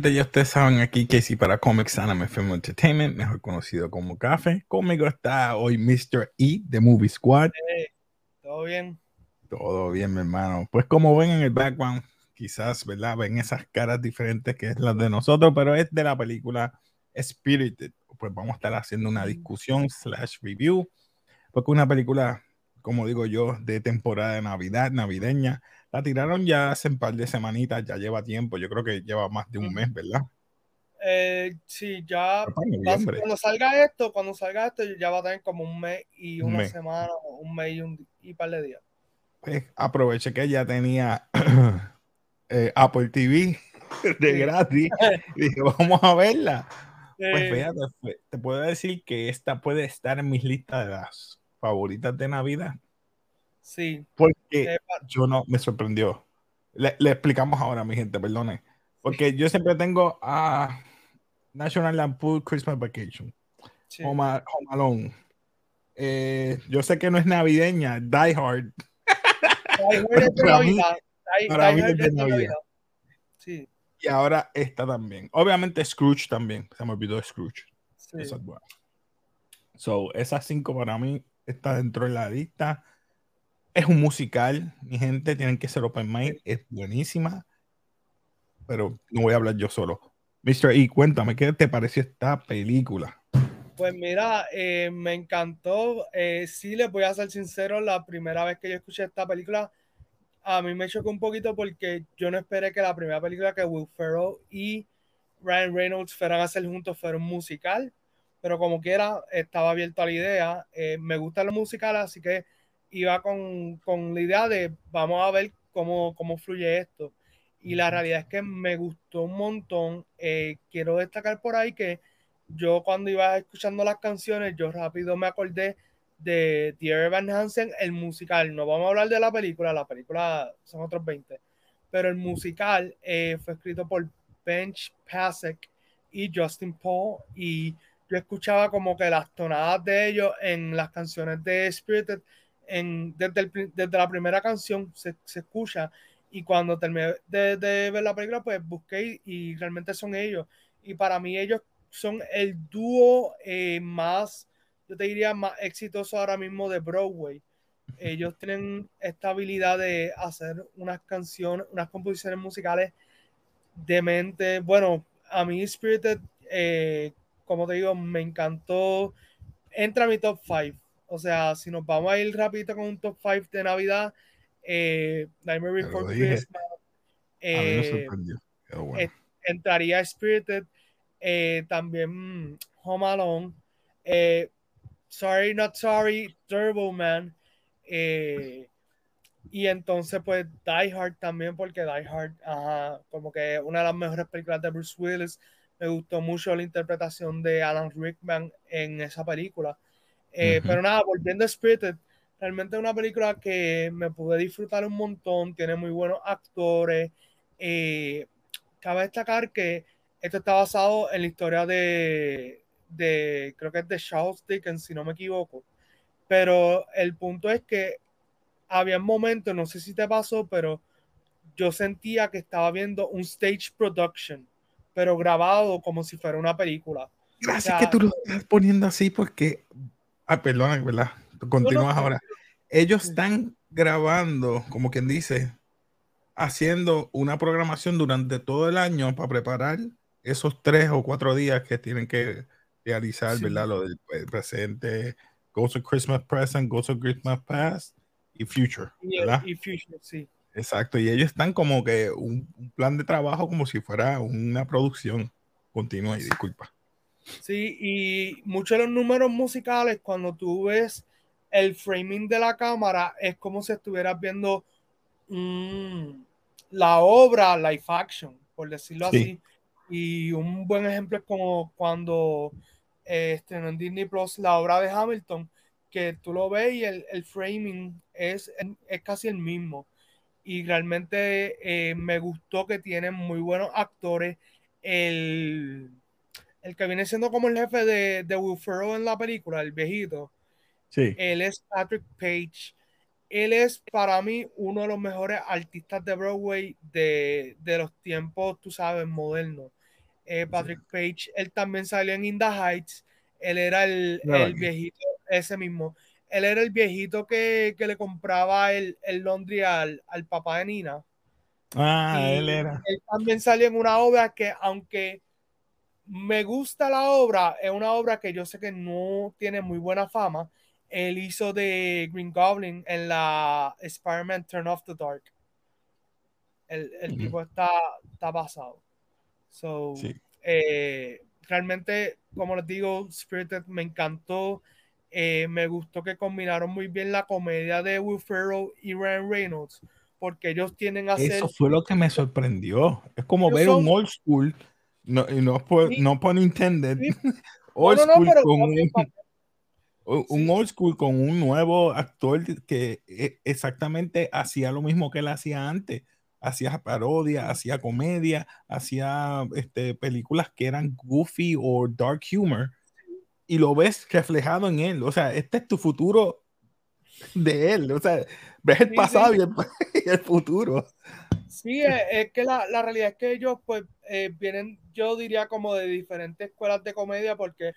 Gente, ya ustedes saben aquí que si para Comics Anime Film Entertainment, mejor conocido como Café. Conmigo está hoy Mr. E de Movie Squad. ¿Todo bien? Todo bien, mi hermano. Pues como ven en el background, quizás, ¿verdad? Ven esas caras diferentes que es las de nosotros, pero es de la película Spirited. Pues vamos a estar haciendo una discusión slash review, porque una película, como digo yo, de temporada de Navidad, navideña, la tiraron ya hace un par de semanitas, ya lleva tiempo, yo creo que lleva más de un mes, ¿verdad? Eh, sí, ya cuando salga esto, cuando salga esto, ya va a tener como un mes y una semana, un mes y un y par de días. Pues aproveché que ya tenía eh, Apple TV de gratis y dije, vamos a verla. Pues fíjate, te puedo decir que esta puede estar en mis listas de las favoritas de Navidad. Sí. Porque yo no, me sorprendió. Le, explicamos ahora, mi gente, perdone. Porque yo siempre tengo a National Lampoon Christmas Vacation, Home, Alone. Eh, yo sé que no es navideña, Die Hard. Die Hard de Navidad. Sí. Y ahora esta también. Obviamente Scrooge también. Se me olvidó Scrooge. Sí. Esa es buena. So, esas cinco para mí está dentro de la lista. Es un musical, mi gente, tienen que ser open mind, es buenísima, pero no voy a hablar yo solo. Mr. E, cuéntame, ¿qué te pareció esta película? Pues mira, eh, me encantó. Eh, sí, les voy a ser sincero, la primera vez que yo escuché esta película, a mí me chocó un poquito porque yo no esperé que la primera película que Will Ferrell y Ryan Reynolds fueran a hacer juntos fuera un musical, pero como quiera, estaba abierto a la idea. Eh, me gusta los musicales, así que iba con, con, la idea de vamos a ver cómo, cómo fluye esto. Y la realidad es que me gustó un montón. Eh, quiero destacar por ahí que yo cuando iba escuchando las canciones, yo rápido me acordé de Dear Evan Hansen, el musical. No vamos a hablar de la película, la película son otros 20. Pero el musical eh, fue escrito por Bench Pasek y Justin Paul. Y yo escuchaba como que las tonadas de ellos en las canciones de Spirited desde, la primera canción se, escucha y cuando terminé de, ver la película pues busqué y, realmente son ellos. Y para mí ellos son el dúo eh, más yo te diría más exitoso ahora mismo de Broadway. Ellos tienen esta habilidad de hacer unas canciones unas composiciones musicales de mente bueno a mí Spirited eh, como te digo me encantó. Entra a mi top 5 o sea, si nos vamos a ir rapidito con un top 5 de Navidad, eh, Nightmare Before Christmas. Eh, entraría Spirited, eh, también Home Alone, Sorry Not Sorry, Turbo Man, y entonces pues Die Hard también, porque Die Hard, ajá, como que una de las mejores películas de Bruce Willis, me gustó mucho la interpretación de Alan Rickman en esa película. Eh, pero nada, volviendo a Spirited, realmente es una película que me pude disfrutar un montón, tiene muy buenos actores. Eh, cabe destacar que esto está basado en la historia de, de, creo que es de Charles Dickens, si no me equivoco. Pero el punto es que había momentos, no sé si te pasó, pero yo sentía que estaba viendo un stage production, pero grabado como si fuera una película. Gracias que tú lo estás poniendo así porque Ah, perdona, ¿verdad? Continúas ahora. Ellos están grabando, como quien dice, haciendo una programación durante todo el año para preparar esos tres o cuatro días que tienen que realizar, ¿verdad? Lo del presente, Goes to Christmas Present, Goes to Christmas Past y Future, ¿verdad? Y, Future, sí. Exacto, y ellos están como que un, un, plan de trabajo como si fuera una producción continua, y disculpa. Sí, y muchos de los números musicales, cuando tú ves el framing de la cámara, es como si estuvieras viendo la obra live action, por decirlo así. Y un buen ejemplo es como cuando eh, en Disney Plus la obra de Hamilton, que tú lo ves y el, el framing es, es casi el mismo. Y realmente eh, me gustó que tienen muy buenos actores. El, el que viene siendo como el jefe de, de Will Ferrell en la película, el viejito. Sí. Él es Patrick Page. él es para mí uno de los mejores artistas de Broadway de, los tiempos, tú sabes, modernos. Eh, Patrick Page, él también salió en In the Heights, él era el, viejito, ese mismo, él era el viejito que, le compraba el, el laundry al, papá de Nina. Ah, él era. Él también salió en una obra que, aunque me gusta la obra, es una obra que yo sé que no tiene muy buena fama, él hizo de Green Goblin en la Spider-Man Turn Off the Dark. El, tipo está, está basado. So, eh, realmente, como les digo, Spirited me encantó. Eh, me gustó que combinaron muy bien la comedia de Will Ferrell y Ryan Reynolds, porque ellos tienen a hacer. Eso fue lo que me sorprendió. Es como ver un old school, no, y no, por, no por intended, old school con un old school con un nuevo actor que e, exactamente hacía lo mismo que él hacía antes. Hacía parodia, hacía comedia, hacía este, películas que eran goofy o dark humor. Y lo ves reflejado en él. O sea, este es tu futuro de él. O sea, ves el pasado Y, el, futuro. Sí, es, que la, la, realidad es que ellos pues eh, vienen, yo diría como de diferentes escuelas de comedia porque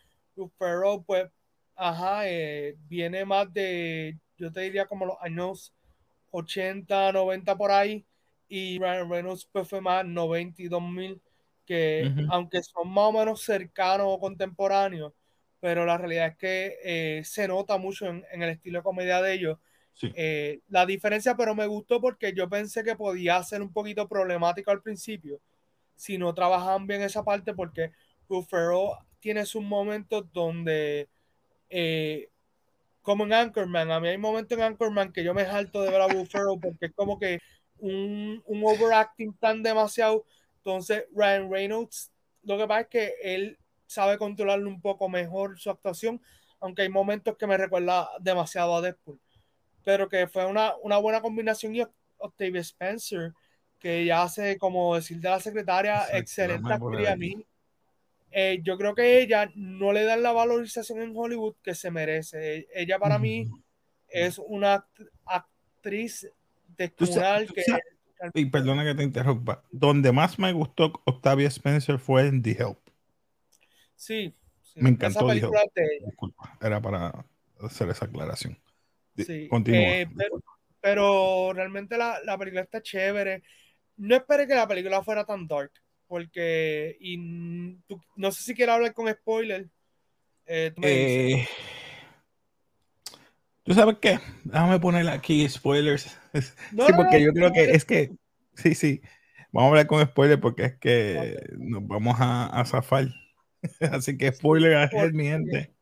Ferro pues Ajá, eh, viene más de, yo te diría como los años 80, 90 por ahí, y Ryan Reynolds pues fue más 92 mil, que aunque son más o menos cercanos o contemporáneos, pero la realidad es que eh, se nota mucho en, el estilo de comedia de ellos. Eh, la diferencia, pero me gustó porque yo pensé que podía ser un poquito problemático al principio si no trabajaban bien esa parte, porque Buffero tiene sus momentos donde eh, como en Anchorman, a mí hay momentos en Anchorman que yo me salto de ver a Will porque es como que un, un overacting tan demasiado. Entonces, Ryan Reynolds, lo que pasa es que él sabe controlarlo un poco mejor su actuación, aunque hay momentos que me recuerda demasiado a Deadpool. Pero que fue una, una buena combinación. Y Octavia Spencer, que ya hace, como decir de la secretaria, excelente actriz a mí. Eh, yo creo que ella no le dan la valorización en Hollywood que se merece. Ella para mí es una actriz descomunal que... y perdona que te interrumpa. Donde más me gustó Octavia Spencer fue en The Help. Sí. Me encantó The Help. Disculpa, era para hacer esa aclaración. Sí. Continúa. Eh, pero, realmente la, la película está chévere. No esperé que la película fuera tan dark porque y no sé si quiero hablar con spoiler. Eh, ¿tú, eh, ¿tú, sabes qué? Déjame poner aquí spoilers. sí, porque yo creo que es que, sí, sí, vamos a hablar con spoiler porque es que nos vamos a, a zafar. Así que spoiler a mi gente.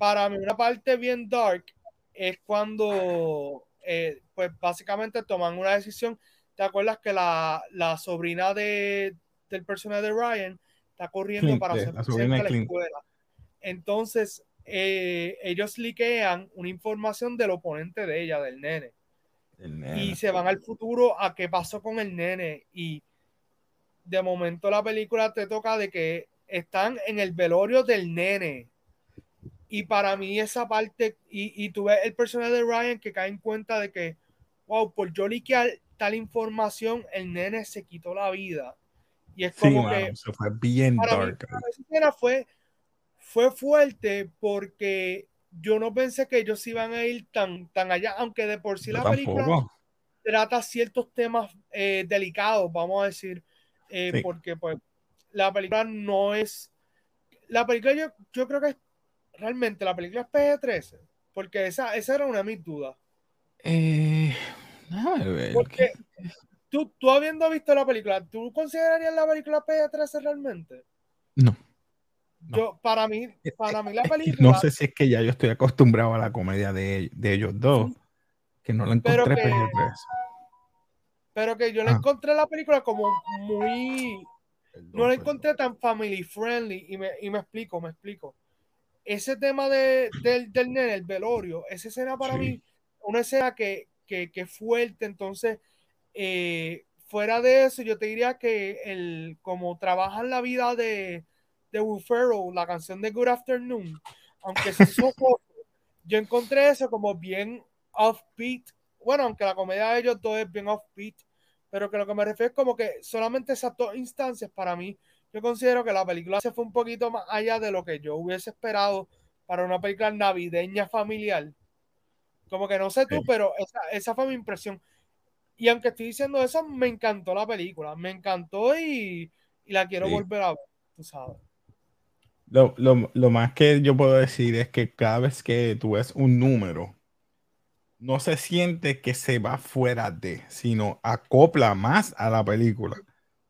Para mí una parte bien dark es cuando, eh, pues básicamente toman una decisión. ¿Te acuerdas que la, la sobrina de, el personaje de Ryan está corriendo para hacer la, la escuela. Entonces, eh, ellos liquean una información del oponente de ella, del nene. Y se van al futuro a qué pasó con el nene. Y de momento la película te toca de que están en el velorio del nene. Y para mí esa parte, y, y tú ves el personaje de Ryan que cae en cuenta de que, wow, por yo liquear tal información, el nene se quitó la vida. Y es como que. fue bien dark. fue, fue fuerte porque yo no pensé que ellos iban a ir tan, tan allá, aunque de por sí la película trata ciertos temas eh, delicados, vamos a decir, eh, porque pues la película no es. La película yo, yo creo que es, realmente la película es PG-13, porque esa, esa era una de mis dudas. Eh, porque, tú, habiendo visto la película, ¿tú considerarías la película PG-13 realmente? No. Yo, para mí, para mí la película. No sé si es que ya yo estoy acostumbrado a la comedia de, ellos dos, que no la encontré PG-13. Pero que yo la ah. encontré la película como muy. No la encontré tan family friendly. Y me, y me explico, me explico. Ese tema de, del, del nene, el velorio, esa escena para mí, una escena que, que, que fuerte, entonces eh, fuera de eso, yo te diría que el, como trabajan la vida de, de Will la canción de Good Afternoon, aunque se yo encontré eso como bien offbeat bueno, aunque la comedia de ellos dos es bien off-beat, pero que lo que me refiero es como que solamente esas dos instancias para mí, yo considero que la película se fue un poquito más allá de lo que yo hubiese esperado para una película navideña familiar. Como que no sé tú, pero esa, esa fue mi impresión. Y aunque estoy diciendo eso, me encantó la película, me encantó y, y la quiero volver a ver, tú sabes. Lo, lo, lo, más que yo puedo decir es que cada vez que tú ves un número, no se siente que se va fuera de, sino acopla más a la película.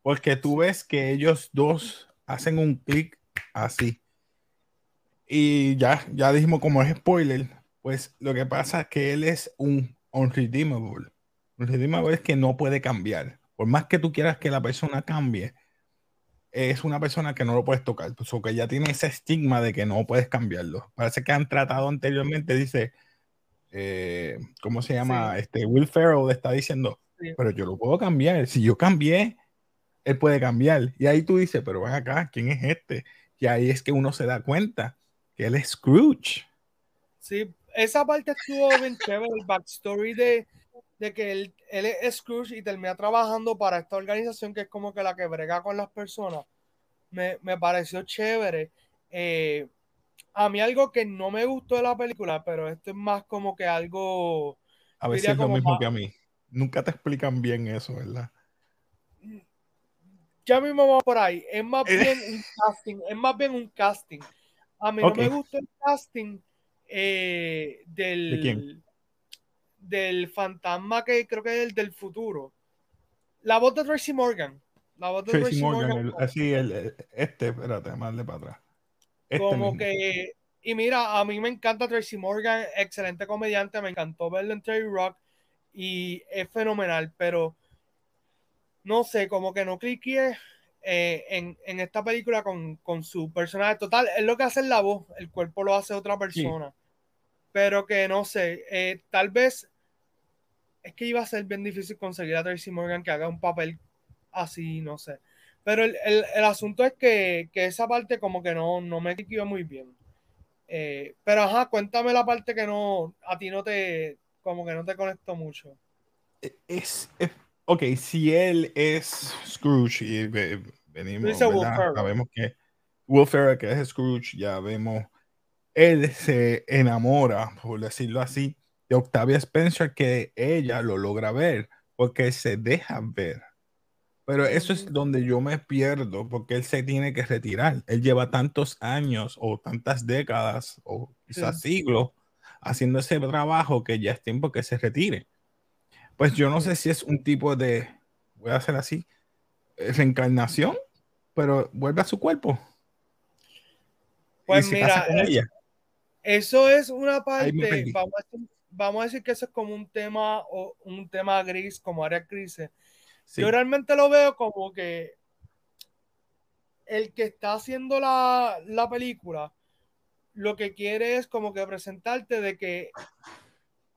Porque tú ves que ellos dos hacen un clic así. Y ya, ya dijimos como es spoiler, pues lo que pasa es que él es un unredeemable. Unredeemable es que no puede cambiar. Por más que tú quieras que la persona cambie, es una persona que no lo puedes tocar, pues, o que ya tiene ese estigma de que no puedes cambiarlo. Parece que han tratado anteriormente, dice, eh, ¿cómo se llama? Este Will Ferrell está diciendo, pero yo lo puedo cambiar. Si yo cambié, él puede cambiar. Y ahí tú dices, pero ven acá, ¿quién es este? Y ahí es que uno se da cuenta que él es Scrooge. Sí, esa parte estuvo bien chévere, el backstory de, de que él, él, es Scrooge y termina trabajando para esta organización que es como que la que brega con las personas. Me, me pareció chévere. Eh, a mí algo que no me gustó de la película, pero esto es más como que algo... A veces es lo mismo que a mí. Nunca te explican bien eso, ¿verdad? Ya mismo vamos por ahí. Es más bien un casting. Es más bien un casting. A mí no me gustó el casting eh, del... ¿De quién? del fantasma que creo que es el del futuro. La voz de Tracy Morgan. La voz de Tracy, Morgan. así, el, este, espérate, más de para atrás. Este como que, y mira, a mí me encanta Tracy Morgan, excelente comediante, me encantó verlo en Terry Rock y es fenomenal, pero no sé, como que no cliqué eh, en, en, esta película con, con, su personaje total. Es lo que hace la voz, el cuerpo lo hace otra persona. Pero que no sé, eh, tal vez es que iba a ser bien difícil conseguir a Tracy Morgan que haga un papel así, no sé. Pero el, asunto es que, esa parte como que no, no me quedó muy bien. Eh, pero ajá, cuéntame la parte que no, a ti no te, como que no te conectó mucho. E, es, ok, si él es Scrooge y venimos, sabemos que Will Ferrell que es Scrooge, ya vemos, él se enamora, por decirlo así, de Octavia Spencer que ella lo logra ver porque se deja ver. Pero eso es donde yo me pierdo porque él se tiene que retirar. Él lleva tantos años o tantas décadas o quizás siglos haciendo ese trabajo que ya es tiempo que se retire. Pues yo no sé si es un tipo de, voy a hacer así, eh, reencarnación, pero vuelve a su cuerpo. Pues mira, eso es una parte, vamos a, vamos a decir que eso es como un tema o un tema gris, como área crisis. Yo realmente lo veo como que el que está haciendo la, la, película lo que quiere es como que presentarte de que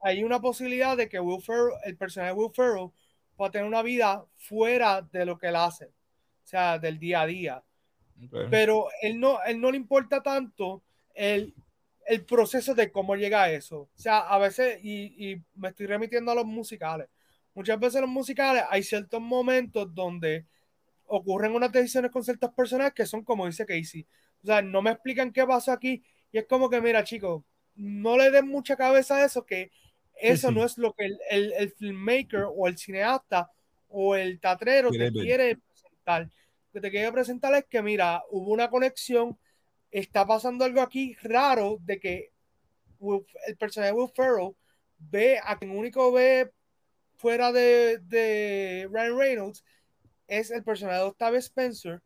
hay una posibilidad de que Will Ferrell, el personaje de Will Ferrell pueda tener una vida fuera de lo que él hace, o sea, del día a día. Pero él no, él no le importa tanto el el proceso de cómo llega a eso. O sea, a veces, y, y, me estoy remitiendo a los musicales, muchas veces en los musicales hay ciertos momentos donde ocurren unas decisiones con ciertas personas que son como dice Casey. O sea, no me explican qué pasó aquí y es como que, mira, chicos, no le den mucha cabeza a eso, que eso no es lo que el, el, el, filmmaker o el cineasta o el teatrero te quiere presentar. Lo que te quiere presentar es que, mira, hubo una conexión está pasando algo aquí raro de que el personaje de Will Ferrell ve a quien único ve fuera de, de Ryan Reynolds es el personaje de Octavia Spencer.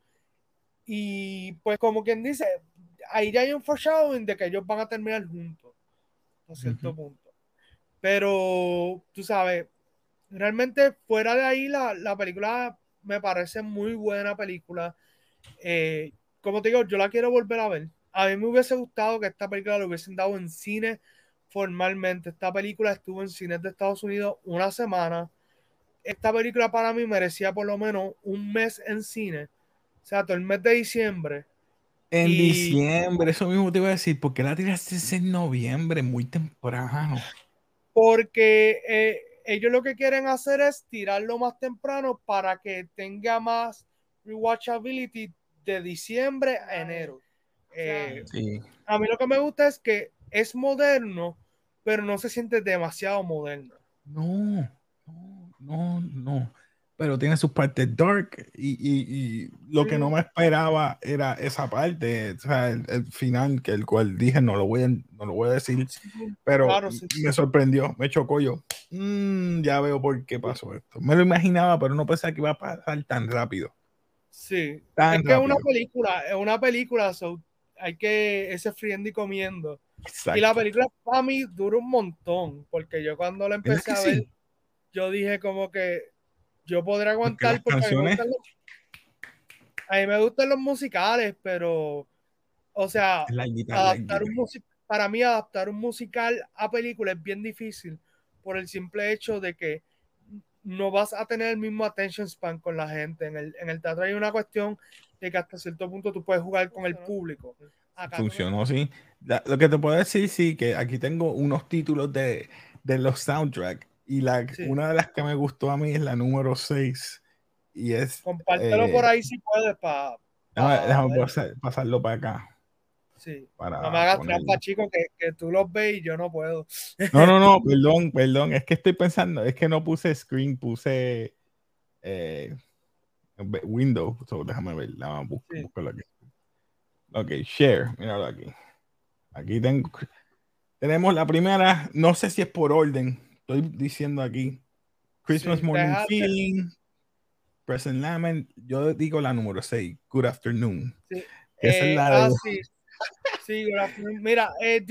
Y pues como quien dice ahí ya hay un foreshadowing de que ellos van a terminar juntos a cierto punto pero tú sabes realmente fuera de ahí la, la película me parece muy buena película eh, como te digo, yo la quiero volver a ver. A mí me hubiese gustado que esta película lo hubiesen dado en cine formalmente. Esta película estuvo en cines de Estados Unidos una semana. Esta película para mí merecía por lo menos un mes en cine. O sea, todo el mes de diciembre. En diciembre, eso mismo te iba a decir. ¿Por qué la tiraste en noviembre, muy temprano? Porque eh, ellos lo que quieren hacer es tirarlo más temprano para que tenga más rewatchability de diciembre a enero. Eh, a mí lo que me gusta es que es moderno, pero no se siente demasiado moderno. No, no, no, no pero tiene sus partes dark y, lo que no me esperaba era esa parte, o sea, el, final que el cual dije no lo voy a, no lo voy a decir, pero me sorprendió, me chocó yo. Mm, ya veo por qué pasó esto. Me lo imaginaba, pero no pensaba que iba a pasar tan rápido. Sí, es que es una película, es una película, hay que ese friendo y comiendo. Y la película para mí dura un montón, porque yo cuando la empecé a ver, yo dije como que yo podré aguantar porque, a, mí me gustan los musicales, pero, o sea, adaptar un para mí adaptar un musical a película es bien difícil por el simple hecho de que no vas a tener el mismo attention span con la gente. En el, en el teatro hay una cuestión de que hasta cierto punto tú puedes jugar con el público. Funcionó, sí. Lo que te puedo decir, sí, que aquí tengo unos títulos de, de los soundtracks y la, una de las que me gustó a mí es la número 6. Y es. Compártelo por eh, ahí si puedes para. déjame pasarlo para acá. Sí. no me hagas trampa, chico, que, que, tú los ves y yo no puedo. No, no, no, perdón, perdón. Es que estoy pensando, es que no puse screen, puse eh, Windows. déjame ver, la buscarlo aquí. Ok, share, míralo aquí. Aquí tengo. Tenemos la primera, no sé si es por orden, estoy diciendo aquí. Christmas Morning Feeling, Present Lament, yo digo la número 6, Good Afternoon. Sí. Esa es la eh, ah, sí. Good Afternoon. Mira, eh,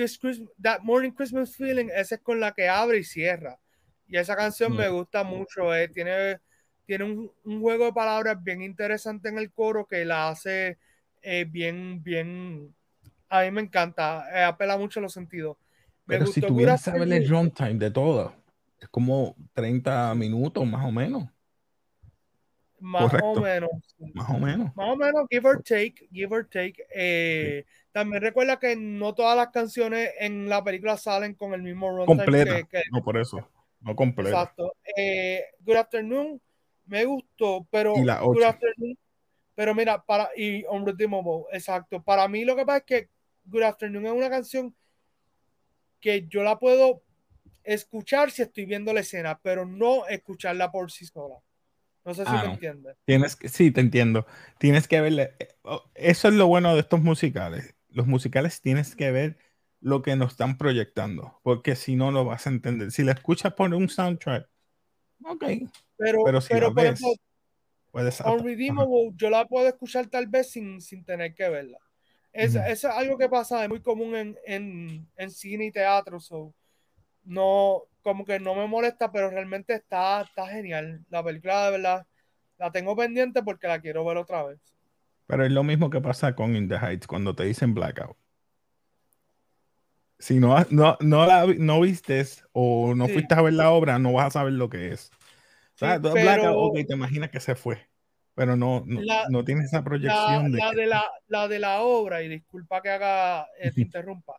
That Morning Christmas Feeling, esa es con la que abre y cierra. Y esa canción me gusta mucho. Eh. Tiene, tiene un, un, juego de palabras bien interesante en el coro que la hace eh, bien, bien. A mí me encanta. Apela mucho a los sentidos. Pero si tuvieras saber el runtime de todo es como 30 minutos más o menos. Más o menos. Más o menos. Más o menos, give or take, give or take. Eh, también recuerda que no todas las canciones en la película salen con el mismo runtime. Completa. Que, no, por eso. No completa. Exacto. Eh, Good Afternoon me gustó, pero Good Afternoon. Pero mira, para y Unredeemable, exacto. Para mí lo que pasa es que Good Afternoon es una canción que yo la puedo escuchar si estoy viendo la escena, pero no escucharla por sí sola. No sé si ah, me entiendes. Tienes que, sí, te entiendo. Tienes que verle. Oh, eso es lo bueno de estos musicales. Los musicales tienes que ver lo que nos están proyectando, porque si no lo vas a entender. Si la escuchas por un soundtrack, ok. Pero, pero si la ves, puedes yo la puedo escuchar tal vez sin, sin tener que verla. Es, es algo que pasa, es muy común en, en, en cine y teatro. So no, como que no me molesta, pero realmente está, está genial. La película de verdad la tengo pendiente porque la quiero ver otra vez. Pero es lo mismo que pasa con In the Heights cuando te dicen blackout. Si no, no, no, la, no vistes o no fuiste a ver la obra, no vas a saber lo que es. O sea, blackout, ok, te imaginas que se fue. Pero no, no, tienes esa proyección. La, de, la, la, de la obra, y disculpa que haga, eh, te interrumpa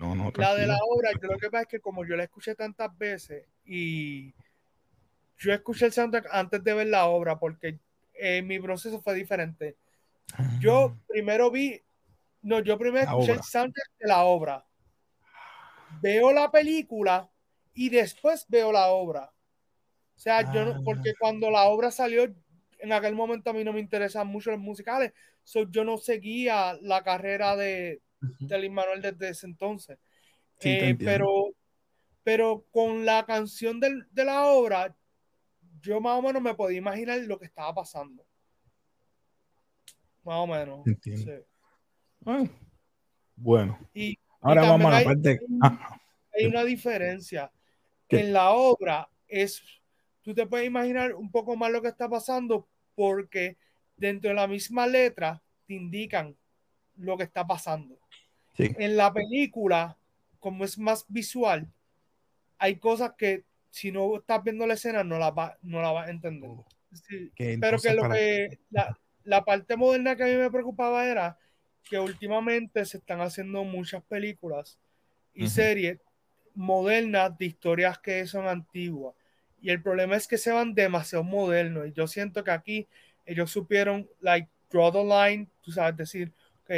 la de la obra, yo lo que pasa es que como yo la escuché tantas veces y yo escuché el soundtrack antes de ver la obra porque eh, mi proceso fue diferente. Yo ah. primero vi, no, yo primero escuché el soundtrack de la obra. Veo la película y después veo la obra. O sea, yo no, porque ah. cuando la obra salió, en aquel momento a mí no me interesan mucho los musicales. yo no seguía la carrera de, de Lin Manuel desde ese entonces. Eh, pero, pero con la canción de la obra, yo más o menos me podía imaginar lo que estaba pasando. Más o menos. Bueno. Y, Ahora vamos a la hay, parte. Hay una diferencia. En la obra es, tú te puedes imaginar un poco más lo que está pasando porque dentro de la misma letra te indican lo que está pasando. En la película, como es más visual, hay cosas que si no estás viendo la escena no la vas no la va a entender. Oh. pero que lo que la, la, parte moderna que a mí me preocupaba era que últimamente se están haciendo muchas películas y series modernas de historias que son antiguas. Y el problema es que se van demasiado modernos. Y yo siento que aquí ellos supieron, like, draw the line, tú sabes, decir, ok,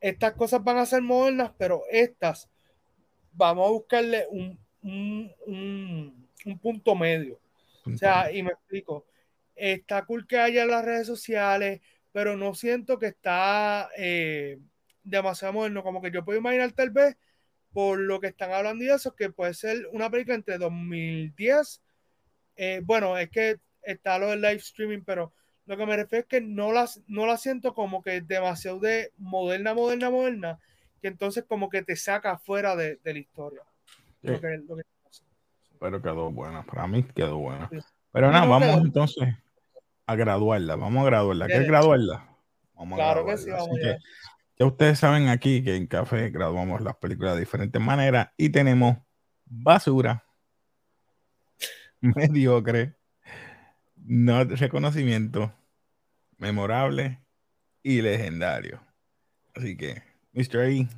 estas cosas van a ser modernas, pero estas, vamos a buscarle un, un, punto medio. O sea, y me explico, está cool que haya las redes sociales, pero no siento que está eh, demasiado moderno. Como que yo puedo imaginar tal vez, por lo que están hablando y eso, que puede ser una película entre 2010. Eh, bueno, es que está lo del live streaming, pero lo que me refiero es que no la, no la siento como que demasiado de moderna, moderna, moderna, que entonces como que te saca fuera de, la historia. Pero quedó buena, para mí quedó buena. Pero nada, vamos entonces a graduarla, vamos a graduarla. ¿Qué es graduarla? Vamos a claro que sí, vamos ya. ya ustedes saben aquí que en Café graduamos las películas de diferentes maneras y tenemos basura, mediocre, no reconocimiento, memorable y legendario. Así que, Mr. A,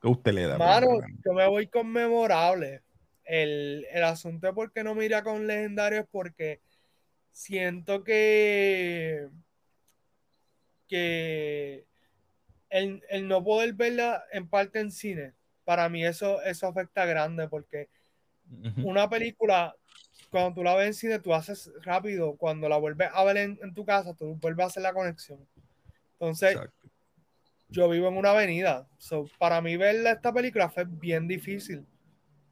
¿qué usted le da? Mano, yo me voy con memorable. El, asunto es porque no me iría con legendario es porque siento que que el, no poder verla en parte en cine, para mí eso, eso afecta grande porque una película cuando tú la ves en cine, tú haces rápido. Cuando la vuelves a ver en, tu casa, tú vuelves a hacer la conexión. Entonces, yo vivo en una avenida. para mí ver esta película fue bien difícil.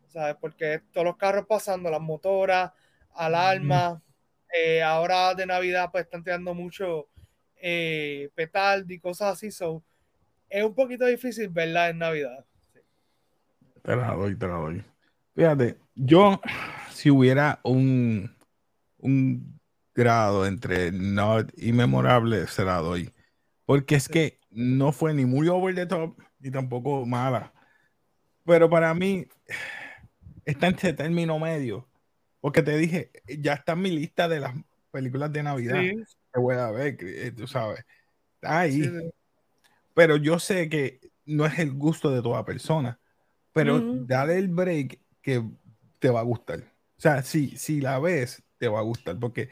¿Sabes? Porque todos los carros pasando, las motoras, alarmas. Eh, ahora de Navidad, pues están tirando mucho eh, petardo y cosas así. So, es un poquito difícil verla en Navidad. Te la doy, te la doy. Fíjate, yo si hubiera un, un grado entre not y memorable, se la doy. Porque es que no fue ni muy over the top, ni tampoco mala. Pero para mí está en ese término medio. Porque te dije, ya está en mi lista de las películas de Navidad que voy a ver, eh, tú sabes. Está ahí. Pero yo sé que no es el gusto de toda persona. Pero dale el break que te va a gustar. O sea, si, si la ves, te va a gustar, porque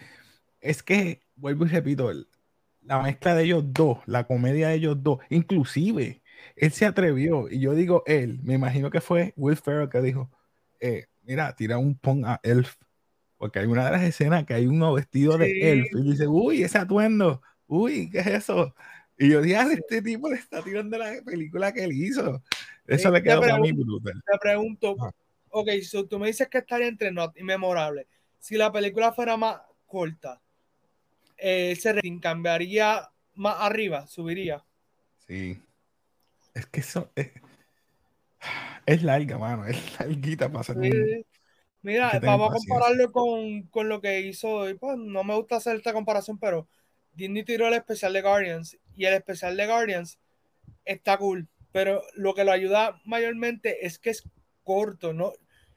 es que, vuelvo y repito, la mezcla de ellos dos, la comedia de ellos dos, inclusive, él se atrevió, y yo digo él, me imagino que fue Will Ferrell que dijo, eh, mira, tira un pon a Elf, porque hay una de las escenas que hay uno vestido de Elf, y dice, uy, ese atuendo, uy, ¿qué es eso? Y yo dije, ah, este tipo le está tirando la película que él hizo. Eso le quedó a mí brutal. Te pregunto, ah ok, so tú me dices que estaría entre not y memorable. Si la película fuera más corta, eh, ese rating cambiaría más arriba, subiría. Sí. Es que eso es, es larga, mano. Es larguita para hacer Mira, vamos a compararlo con, lo que hizo hoy. Pues no me gusta hacer esta comparación, pero Disney tiró el especial de Guardians y el especial de Guardians está cool. Pero lo que lo ayuda mayormente es que es corto, ¿no?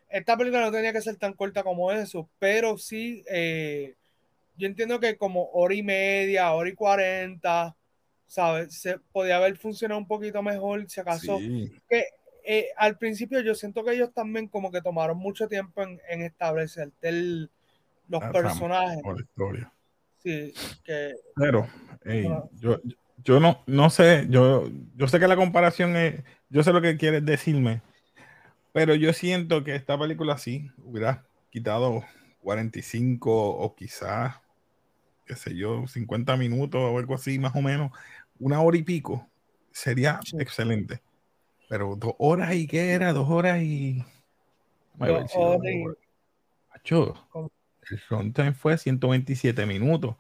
Esta película no tenía que ser tan corta como eso, pero sí, eh, yo entiendo que como hora y media, hora y cuarenta, ¿sabes? Se podía haber funcionado un poquito mejor, si acaso. Que eh, al principio yo siento que ellos también como que tomaron mucho tiempo en, establecer los personajes. Sí, que. Pero, yo, yo no, no sé, yo, yo sé que la comparación es, yo sé lo que quieres decirme, pero yo siento que esta película sí hubiera quitado 45 o quizás, qué sé yo, 50 minutos o algo así, más o menos, una hora y pico, sería excelente. Pero dos horas y qué era, dos horas y. Dos horas el runtime fue 127 minutos.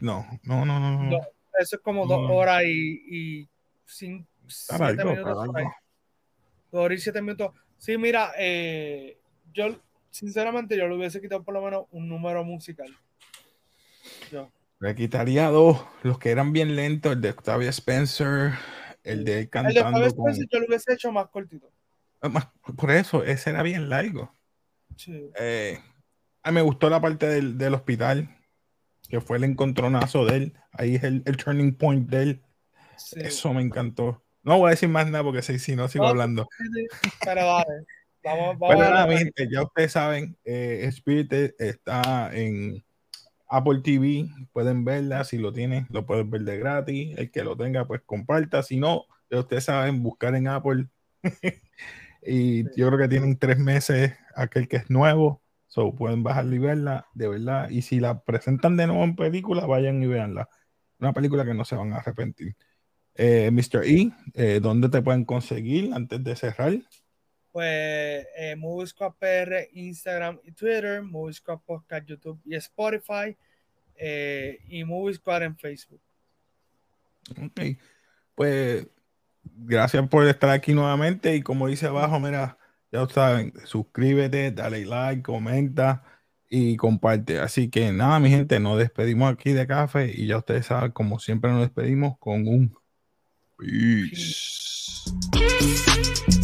no, no, no, no, Eso es como dos horas y, y cinco, siete minutos y siete minutos. Sí, mira, eh, yo sinceramente yo le hubiese quitado por lo menos un número musical. Yo. Le quitaría dos, los que eran bien lentos, el de Octavia Spencer, el de cantando. El de Octavia Spencer yo lo hubiese hecho más cortito. Ah, por eso, ese era bien largo. Sí. Eh, a mí me gustó la parte del, del, hospital, que fue el encontronazo de él. Ahí es el, el turning point de él. Eso me encantó. No voy a decir más nada porque si, no sigo hablando. Pero dale, Vamos, vamos a mi gente, ya ustedes saben, eh, Spirit está en Apple TV, pueden verla, si lo tienen, lo pueden ver de gratis, el que lo tenga, pues comparta, si no, ya ustedes saben, buscar en Apple. y yo creo que tienen tres meses aquel que es nuevo, so pueden bajarla y verla, de verdad, y si la presentan de nuevo en película, vayan y veanla. Una película que no se van a arrepentir. Eh, Mr. E, eh, ¿dónde te pueden conseguir antes de cerrar? Pues eh, PR, Instagram y Twitter, Movie Podcast, YouTube y Spotify eh, y Movie en Facebook. Ok, pues gracias por estar aquí nuevamente y como dice abajo, mira, ya saben, suscríbete, dale like, comenta y comparte. Así que nada, mi gente, nos despedimos aquí de café y ya ustedes saben, como siempre nos despedimos con un Peace. Peace.